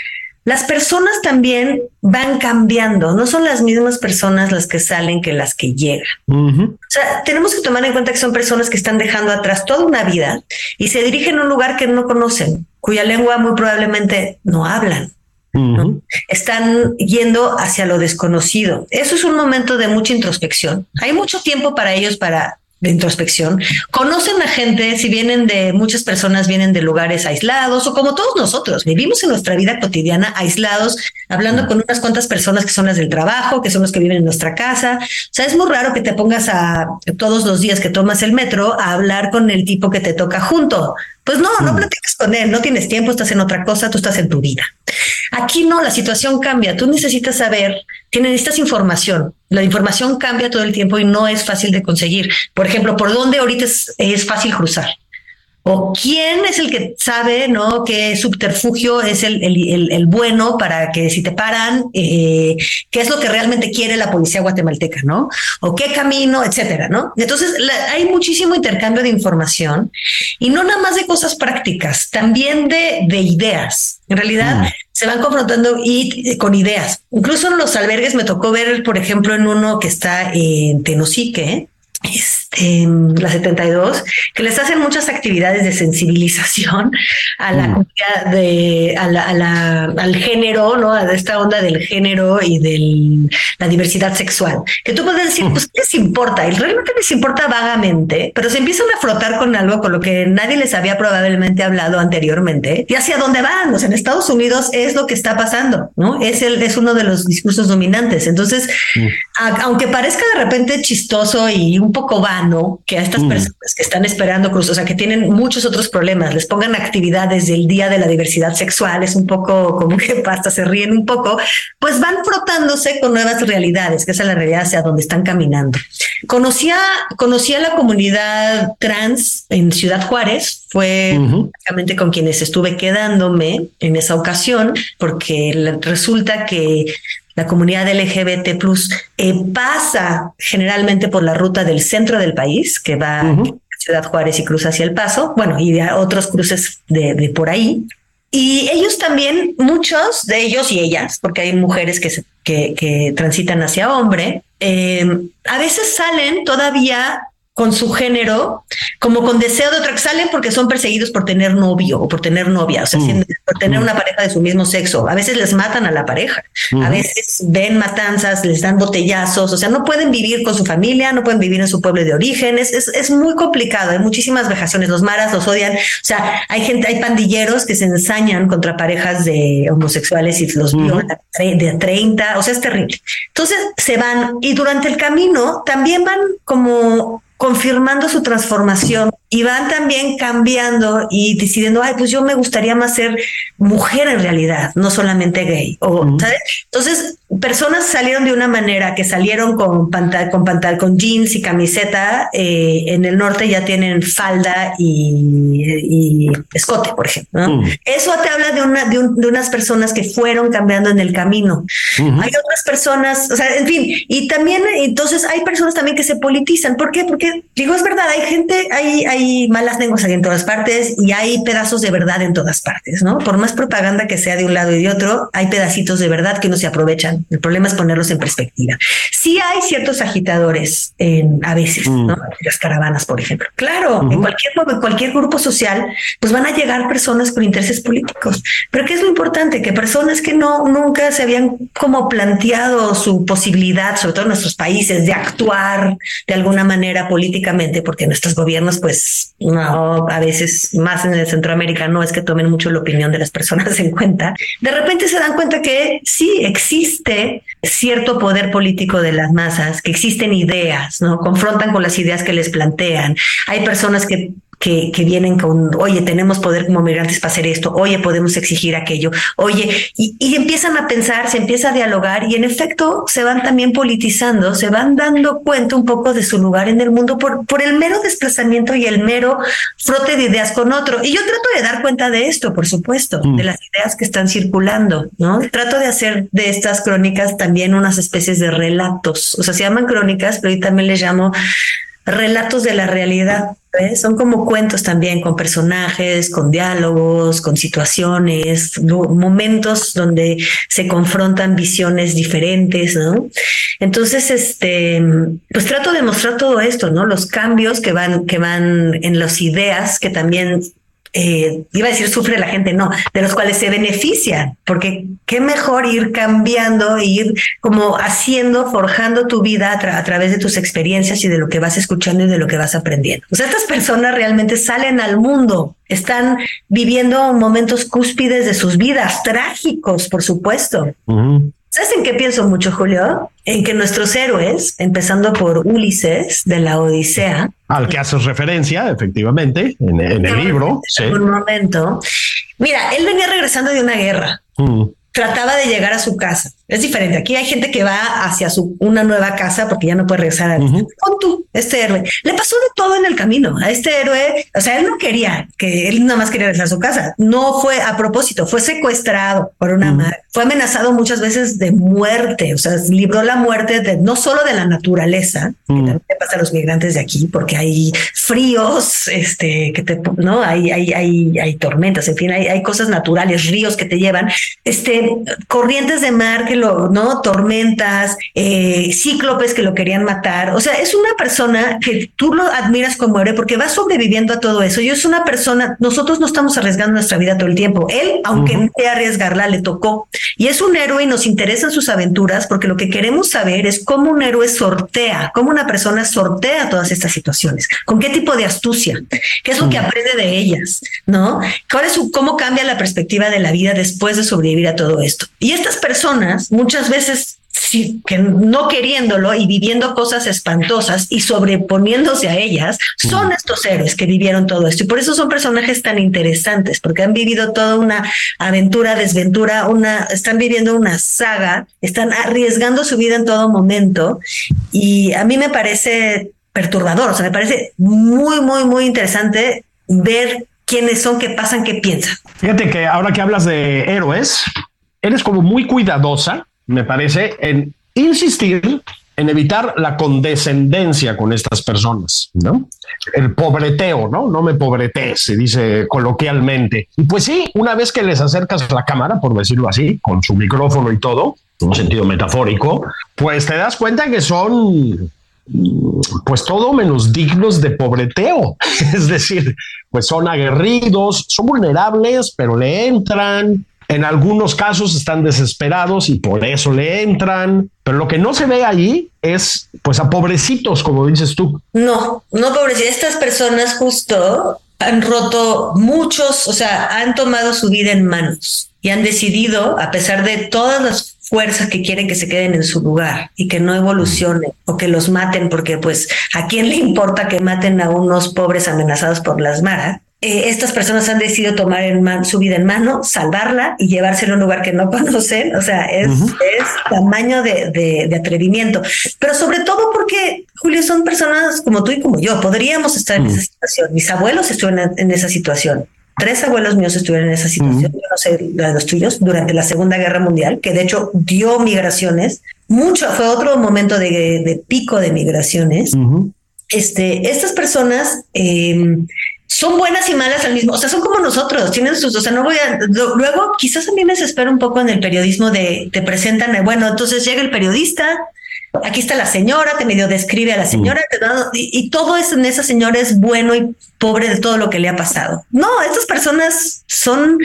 las personas también van cambiando, no son las mismas personas las que salen que las que llegan. O sea, tenemos que tomar en cuenta que son personas que están dejando atrás toda una vida y se dirigen a un lugar que no conocen, cuya lengua muy probablemente no hablan. Están yendo hacia lo desconocido. Eso es un momento de mucha introspección. Hay mucho tiempo para ellos para de introspección, conocen a gente, si vienen de muchas personas, vienen de lugares aislados o como todos nosotros, vivimos en nuestra vida cotidiana aislados, hablando con unas cuantas personas que son las del trabajo, que son los que viven en nuestra casa. O sea, es muy raro que te pongas a todos los días que tomas el metro a hablar con el tipo que te toca junto. Pues no, no platicas con él, no tienes tiempo, estás en otra cosa, tú estás en tu vida. Aquí no, la situación cambia, tú necesitas saber, necesitas información, la información cambia todo el tiempo y no es fácil de conseguir. Por ejemplo, ¿por dónde ahorita es fácil cruzar? o quién es el que sabe, ¿no? Qué subterfugio es el, el, el, bueno para que si te paran, eh, qué es lo que realmente quiere la policía guatemalteca, ¿no? O qué camino, etcétera, ¿no? Entonces, hay muchísimo intercambio de información y no nada más de cosas prácticas, también de, de ideas. En realidad, mm. Se van confrontando y con ideas. Incluso en los albergues me tocó ver, por ejemplo, en uno que está en Tenosique, este, la 72, que les hacen muchas actividades de sensibilización a la mm. de, a la, al género, ¿no? A esta onda del género y de la diversidad sexual. Que tú puedes decir, pues, ¿qué les importa? Y realmente les importa vagamente, pero se empiezan a frotar con algo con lo que nadie les había probablemente hablado anteriormente. ¿Y hacia dónde van? O sea, en Estados Unidos es lo que está pasando, ¿no? Es, el, es uno de los discursos dominantes. Entonces, mm. aunque parezca de repente chistoso y un poco vano que a estas mm. personas que están esperando cruz, o sea, que tienen muchos otros problemas, les pongan actividades del Día de la Diversidad Sexual, es un poco (laughs) como que pasta, se ríen un poco, pues van frotándose con nuevas realidades, que esa es la realidad hacia donde están caminando. Conocía, conocía la comunidad trans en Ciudad Juárez, fue básicamente con quienes estuve quedándome en esa ocasión, porque resulta que la comunidad LGBT plus eh, pasa generalmente por la ruta del centro del país, que va a Ciudad Juárez y cruza hacia El Paso, bueno, y de otros cruces de, por ahí. Y ellos también, muchos de ellos y ellas, porque hay mujeres que, que, transitan hacia hombre, eh, a veces salen todavía con su género, como con deseo de otra que salen porque son perseguidos por tener novio o por tener novia, o sea, mm. por tener una pareja de su mismo sexo. A veces les matan a la pareja, a veces ven matanzas, les dan botellazos, o sea, no pueden vivir con su familia, no pueden vivir en su pueblo de origen, es, es, muy complicado, hay muchísimas vejaciones, los maras los odian, o sea, hay gente, hay pandilleros que se ensañan contra parejas de homosexuales y los violan de 30, o sea, es terrible. Entonces se van y durante el camino también van como confirmando su transformación y van también cambiando y decidiendo, ay, pues yo me gustaría más ser mujer en realidad, no solamente gay. O, Entonces, personas salieron de una manera que salieron con pantal, con pantal, con jeans y camiseta, eh, en el norte ya tienen falda y, escote, por ejemplo. Mm. Eso te habla de, una, de, unas personas que fueron cambiando en el camino. Hay otras personas, o sea, en fin, y también, entonces hay personas también que se politizan. ¿Por qué? Porque, digo, es verdad, hay gente, hay, hay malas lenguas en todas partes y hay pedazos de verdad en todas partes, ¿no? Por más propaganda que sea de un lado y de otro, hay pedacitos de verdad que no se aprovechan. El problema es ponerlos en perspectiva. Sí hay ciertos agitadores en, a veces, mm. ¿no? Las caravanas, por ejemplo. Claro, en cualquier, en cualquier grupo social, pues van a llegar personas con intereses políticos. Pero ¿qué es lo importante? Que personas que no nunca se habían como planteado su posibilidad, sobre todo en nuestros países, de actuar de alguna manera políticamente, porque nuestros gobiernos, pues, no, a veces más en el Centroamérica no es que tomen mucho la opinión de las personas en cuenta, de repente se dan cuenta que sí existe cierto poder político de las masas, que existen ideas, ¿no? Confrontan con las ideas que les plantean. Hay personas que que, vienen con, oye, tenemos poder como migrantes para hacer esto, oye, podemos exigir aquello, oye, y, empiezan a pensar, se empieza a dialogar y en efecto se van también politizando, se van dando cuenta un poco de su lugar en el mundo por, por el mero desplazamiento y el mero frote de ideas con otro. Y yo trato de dar cuenta de esto, por supuesto, de mm. las ideas que están circulando, ¿no? Trato de hacer de estas crónicas también unas especies de relatos, o sea, se llaman crónicas, pero yo también les llamo relatos de la realidad Son como cuentos también, con personajes, con diálogos, con situaciones, momentos donde se confrontan visiones diferentes, ¿no? Entonces, este, pues trato de mostrar todo esto, ¿no? Los cambios que van, que van en las ideas que también eh, iba a decir sufre la gente, no, de los cuales se beneficia, porque qué mejor ir cambiando, ir como haciendo, forjando tu vida a, a, través de tus experiencias y de lo que vas escuchando y de lo que vas aprendiendo. O sea, estas personas realmente salen al mundo, están viviendo momentos cúspides de sus vidas, trágicos, por supuesto. ¿Sabes en qué pienso mucho, Julio? En que nuestros héroes, empezando por Ulises de la Odisea, al que haces referencia, efectivamente, en, el libro. En un momento. Mira, él venía regresando de una guerra. Mm. Trataba de llegar a su casa es diferente. Aquí hay gente que va hacia su una nueva casa porque ya no puede regresar a Con tú, este héroe. Le pasó de todo en el camino a este héroe. O sea, él no quería que él nada más quería regresar a su casa. No fue a propósito, fue secuestrado por una madre. Fue amenazado muchas veces de muerte. O sea, libró la muerte de no solo de la naturaleza, que también pasa a los migrantes de aquí, porque hay fríos, este, que te, no, hay, hay, hay, hay tormentas, en fin, hay, hay cosas naturales, ríos que te llevan, este, corrientes de mar que ¿no? Tormentas, eh, cíclopes que lo querían matar. O sea, es una persona que tú lo admiras como héroe porque va sobreviviendo a todo eso. Y es una persona, nosotros no estamos arriesgando nuestra vida todo el tiempo. Él, aunque no quiera arriesgarla, le tocó. Y es un héroe y nos interesan sus aventuras porque lo que queremos saber es cómo un héroe sortea, cómo una persona sortea todas estas situaciones, con qué tipo de astucia, qué es lo que aprende de ellas, ¿no? ¿Cuál es su, cómo cambia la perspectiva de la vida después de sobrevivir a todo esto? Y estas personas muchas veces sí, que no queriéndolo y viviendo cosas espantosas y sobreponiéndose a ellas, son estos héroes que vivieron todo esto. Y por eso son personajes tan interesantes, porque han vivido toda una aventura, desventura, una, están viviendo una saga, están arriesgando su vida en todo momento. Y a mí me parece perturbador, o sea, me parece muy, muy, muy interesante ver quiénes son, qué pasan, qué piensan. Fíjate que ahora que hablas de héroes, eres como muy cuidadosa, me parece, en insistir en evitar la condescendencia con estas personas, ¿no? El pobreteo, ¿no? No me pobretees, se dice coloquialmente. Y pues sí, una vez que les acercas la cámara, por decirlo así, con su micrófono y todo, en un sentido metafórico, pues te das cuenta que son pues todo menos dignos de pobreteo. (laughs) Es decir, pues son aguerridos, son vulnerables, pero le entran, en algunos casos están desesperados y por eso le entran, pero lo que no se ve ahí es pues a pobrecitos, como dices tú. No, no pobrecitos. Estas personas justo han roto muchos, o sea, han tomado su vida en manos y han decidido, a pesar de todas las fuerzas que quieren que se queden en su lugar y que no evolucionen o que los maten, porque pues a quién le importa que maten a unos pobres amenazados por las maras, eh, estas personas han decidido tomar en su vida en mano, salvarla y llevársela a un lugar que no (laughs) conocen. O sea, es, es tamaño de, de, atrevimiento. Pero sobre todo porque, Julio, son personas como tú y como yo. Podríamos estar en esa situación. Mis abuelos estuvieron en, esa situación. Tres abuelos míos estuvieron en esa situación, yo no sé la de los tuyos, durante la Segunda Guerra Mundial, que de hecho dio migraciones. Mucho, fue otro momento de, de pico de migraciones. Este, estas personas eh, son buenas y malas al mismo, o sea, son como nosotros, tienen sus, o sea, no voy a, luego quizás a mí me desespero un poco en el periodismo de, te presentan, bueno, entonces llega el periodista, aquí está la señora, te medio describe a la señora, y, y, todo eso en esa señora es bueno y pobre de todo lo que le ha pasado. No, estas personas son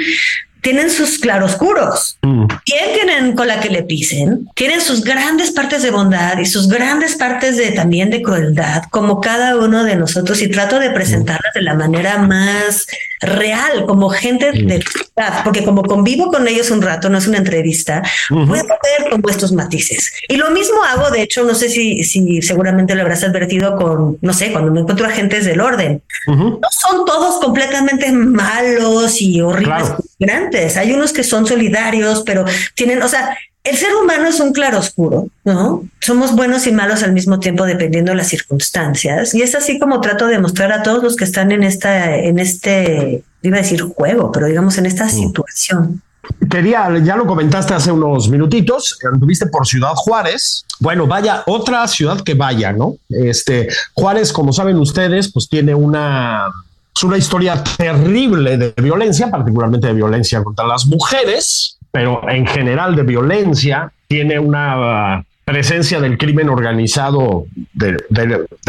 tienen sus claroscuros. Mm. Bien tienen con la que le pisen, tienen sus grandes partes de bondad y sus grandes partes de también de crueldad, como cada uno de nosotros, y trato de presentarlas de la manera más real, como gente de verdad, porque como convivo con ellos un rato, no es una entrevista, puedo ver como estos matices. Y lo mismo hago, de hecho, no sé si, si seguramente lo habrás advertido con, no sé, cuando me encuentro agentes del orden. No son todos completamente malos y horribles. Grandes. Hay unos que son solidarios, pero tienen, o sea, el ser humano es un claroscuro, ¿no? Somos buenos y malos al mismo tiempo dependiendo de las circunstancias. Y es así como trato de mostrar a todos los que están en esta, en este, iba a decir juego, pero digamos en esta mm. situación. quería, ya lo comentaste hace unos minutitos, anduviste por Ciudad Juárez. Bueno, vaya, otra ciudad que vaya, ¿no? Este, Juárez, como saben ustedes, pues tiene una, es una historia terrible de violencia, particularmente de violencia contra las mujeres, pero en general de violencia, tiene una presencia del crimen organizado de,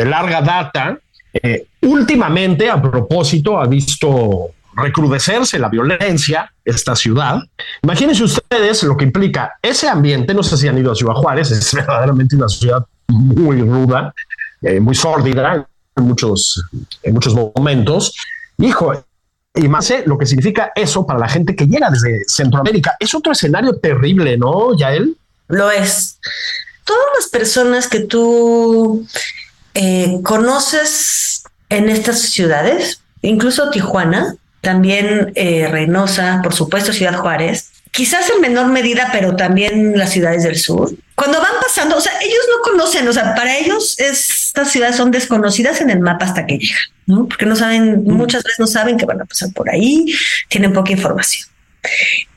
larga data. Eh, últimamente, a propósito, ha visto recrudecerse la violencia, esta ciudad. Imagínense ustedes lo que implica ese ambiente. No sé si han ido a Ciudad Juárez, es (laughs) verdaderamente una ciudad muy ruda, eh, muy sórdida en muchos, en muchos momentos. Hijo, y más lo que significa eso para la gente que llega desde Centroamérica. Es otro escenario terrible, ¿no, Yael? Lo es. Todas las personas que tú eh, conoces en estas ciudades, incluso Tijuana, también eh, Reynosa, por supuesto Ciudad Juárez, quizás en menor medida, pero también las ciudades del sur. Cuando van pasando, o sea, ellos no conocen, o sea, para ellos estas ciudades son desconocidas en el mapa hasta que llegan, ¿no? Porque no saben, muchas veces no saben que van a pasar por ahí, tienen poca información.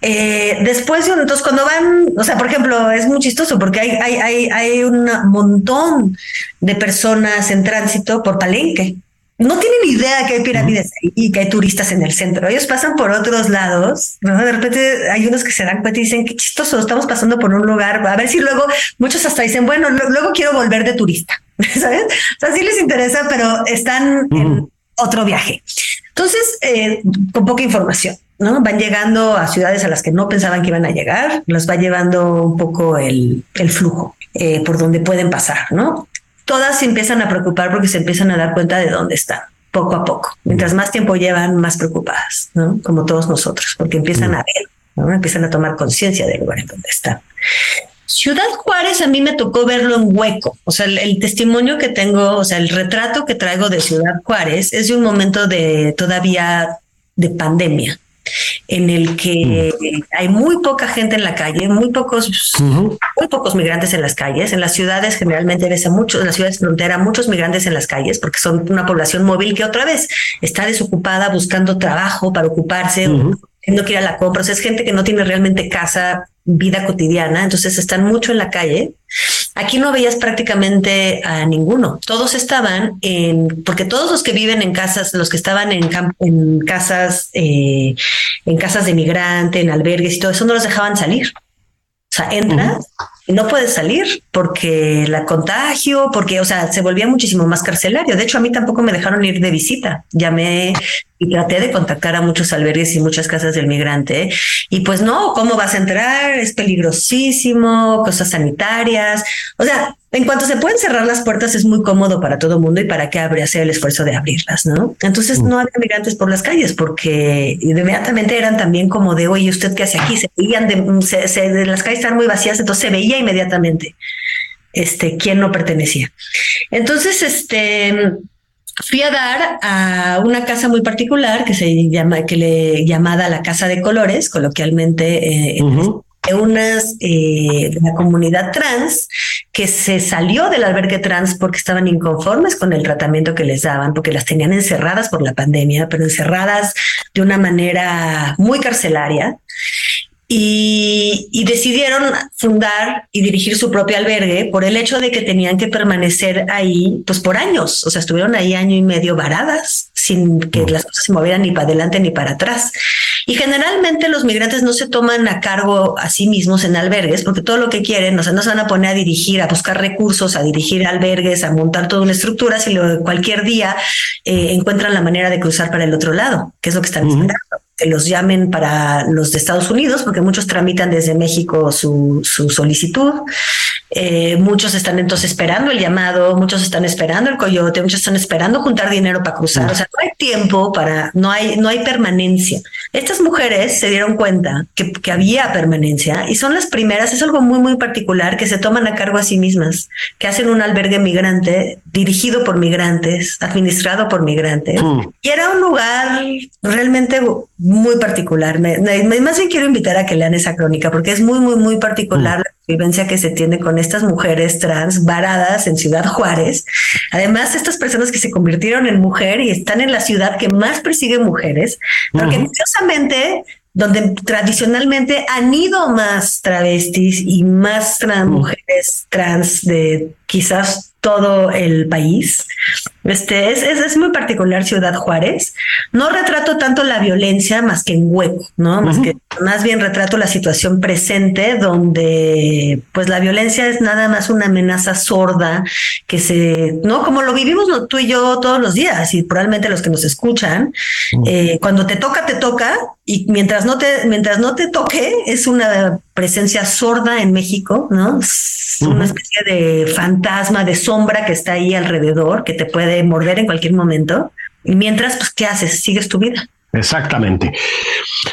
Eh, después, entonces cuando van, o sea, por ejemplo, es muy chistoso porque hay, hay, hay, hay un montón de personas en tránsito por Palenque no tienen idea que hay pirámides ahí y que hay turistas en el centro. Ellos pasan por otros lados, ¿no? De repente hay unos que se dan cuenta y dicen, qué chistoso, estamos pasando por un lugar, a ver si luego muchos hasta dicen, bueno, luego quiero volver de turista, (laughs) ¿sabes? O sea, sí les interesa, pero están en otro viaje. Entonces, eh, con poca información, ¿no? Van llegando a ciudades a las que no pensaban que iban a llegar, los va llevando un poco el, flujo eh, por donde pueden pasar, ¿no? Todas se empiezan a preocupar porque se empiezan a dar cuenta de dónde están, poco a poco. Mientras más tiempo llevan, más preocupadas, ¿no? Como todos nosotros, porque empiezan a ver, ¿no? Empiezan a tomar conciencia del lugar en donde están. Ciudad Juárez a mí me tocó verlo en hueco, o sea, el, testimonio que tengo, o sea, el retrato que traigo de Ciudad Juárez es de un momento de todavía de pandemia, en el que hay muy poca gente en la calle, muy pocos, muy pocos migrantes en las calles. En las ciudades generalmente ves a muchos, en las ciudades frontera, muchos migrantes en las calles, porque son una población móvil que otra vez está desocupada buscando trabajo para ocuparse, no quiere ir a la compra. O sea, es gente que no tiene realmente casa, vida cotidiana, entonces están mucho en la calle. Aquí no veías prácticamente a ninguno. Todos estaban en, porque todos los que viven en casas, los que estaban en, en casas, eh, en casas de migrante, en albergues y todo eso, no los dejaban salir. O sea, entras no puedes salir porque la contagio, porque, o sea, se volvía muchísimo más carcelario. De hecho, a mí tampoco me dejaron ir de visita. Llamé y traté de contactar a muchos albergues y muchas casas del migrante. Y pues no, ¿cómo vas a entrar? Es peligrosísimo, cosas sanitarias. O sea, en cuanto se pueden cerrar las puertas es muy cómodo para todo el mundo y para qué habría hacer el esfuerzo de abrirlas, ¿no? Entonces no había migrantes por las calles porque inmediatamente eran también como de, oye, ¿usted qué hace aquí? Se veían de, se, de las calles están muy vacías, entonces se veía inmediatamente este, quién no pertenecía. Entonces, este, fui a dar a una casa muy particular que se llama, que le llamada la Casa de Colores, coloquialmente, eh, de unas eh, de la comunidad trans que se salió del albergue trans porque estaban inconformes con el tratamiento que les daban, porque las tenían encerradas por la pandemia, pero encerradas de una manera muy carcelaria y, decidieron fundar y dirigir su propio albergue por el hecho de que tenían que permanecer ahí pues por años, o sea, estuvieron ahí año y medio varadas sin que las cosas se movieran ni para adelante ni para atrás. Y generalmente los migrantes no se toman a cargo a sí mismos en albergues porque todo lo que quieren, o sea, no se van a poner a dirigir, a buscar recursos, a dirigir albergues, a montar toda una estructura, si cualquier día eh, encuentran la manera de cruzar para el otro lado, que es lo que están esperando que los llamen para los de Estados Unidos, porque muchos tramitan desde México su, su solicitud. Eh, muchos están entonces esperando el llamado, muchos están esperando el coyote, muchos están esperando juntar dinero para cruzar. O sea, no hay tiempo para, no hay, no hay permanencia. Estas mujeres se dieron cuenta que, que había permanencia y son las primeras, es algo muy, muy particular, que se toman a cargo a sí mismas, que hacen un albergue migrante dirigido por migrantes, administrado por migrantes. Mm. Y era un lugar realmente muy particular. Me, más bien quiero invitar a que lean esa crónica porque es muy, muy, muy particular mm. la vivencia que se tiene con estas mujeres trans varadas en Ciudad Juárez. Además, estas personas que se convirtieron en mujer y están en la ciudad que más persigue mujeres, porque curiosamente donde tradicionalmente han ido más travestis y más trans, mujeres trans de quizás todo el país. Este es, es, muy particular Ciudad Juárez. No retrato tanto la violencia más que en hueco, ¿no? Más que más bien retrato la situación presente donde pues la violencia es nada más una amenaza sorda que se, ¿no? Como lo vivimos tú y yo todos los días y probablemente los que nos escuchan, eh, cuando te toca, te toca y mientras no te, mientras no te toque es una presencia sorda en México, ¿no? Es una especie de fantasma, de sombra que está ahí alrededor, que te puede morder en cualquier momento. Y mientras, pues, ¿qué haces? Sigues tu vida. Exactamente.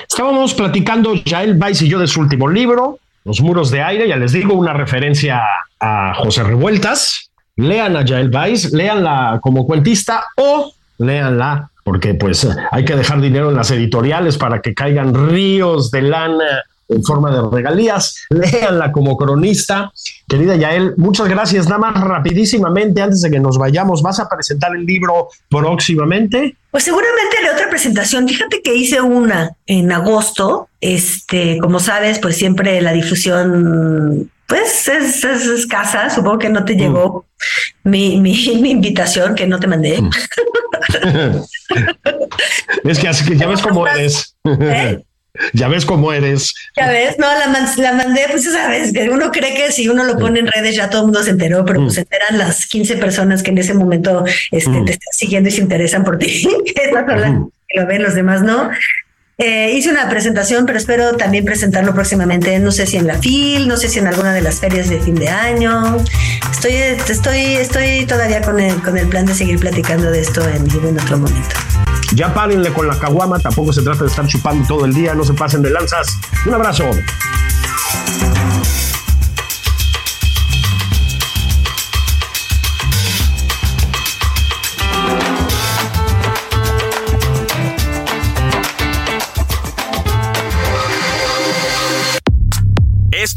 Estábamos platicando Jael Weiss y yo de su último libro, Los muros de aire, ya les digo, una referencia a José Revueltas. Lean a Jael Weiss, leanla como cuentista o leanla porque pues hay que dejar dinero en las editoriales para que caigan ríos de lana en forma de regalías. (laughs) Léanla como cronista. Querida Yael, muchas gracias. Nada más rapidísimamente, antes de que nos vayamos, ¿vas a presentar el libro próximamente? Pues seguramente la otra presentación. Fíjate que hice una en agosto. Este, como sabes, pues siempre la difusión pues es, escasa, supongo que no te llegó mm. mi, mi, invitación que no te mandé. Mm. (laughs) (laughs) es que así que ya ves cómo eres. ¿Eh? Ya ves cómo eres. Ya ves, no, la, la mandé, pues sabes, que uno cree que si uno lo pone en redes ya todo el mundo se enteró, pero pues mm. se enteran las 15 personas que en ese momento este, te están siguiendo y se interesan por ti. (laughs) que lo ven, los demás no. Eh, hice una presentación, pero espero también presentarlo próximamente. No sé si en la FIL, no sé si en alguna de las ferias de fin de año. Estoy, estoy, estoy todavía con el, con el plan de seguir platicando de esto en, en otro momento. Ya párenle con la caguama, tampoco se trata de estar chupando todo el día, no se pasen de lanzas. Un abrazo.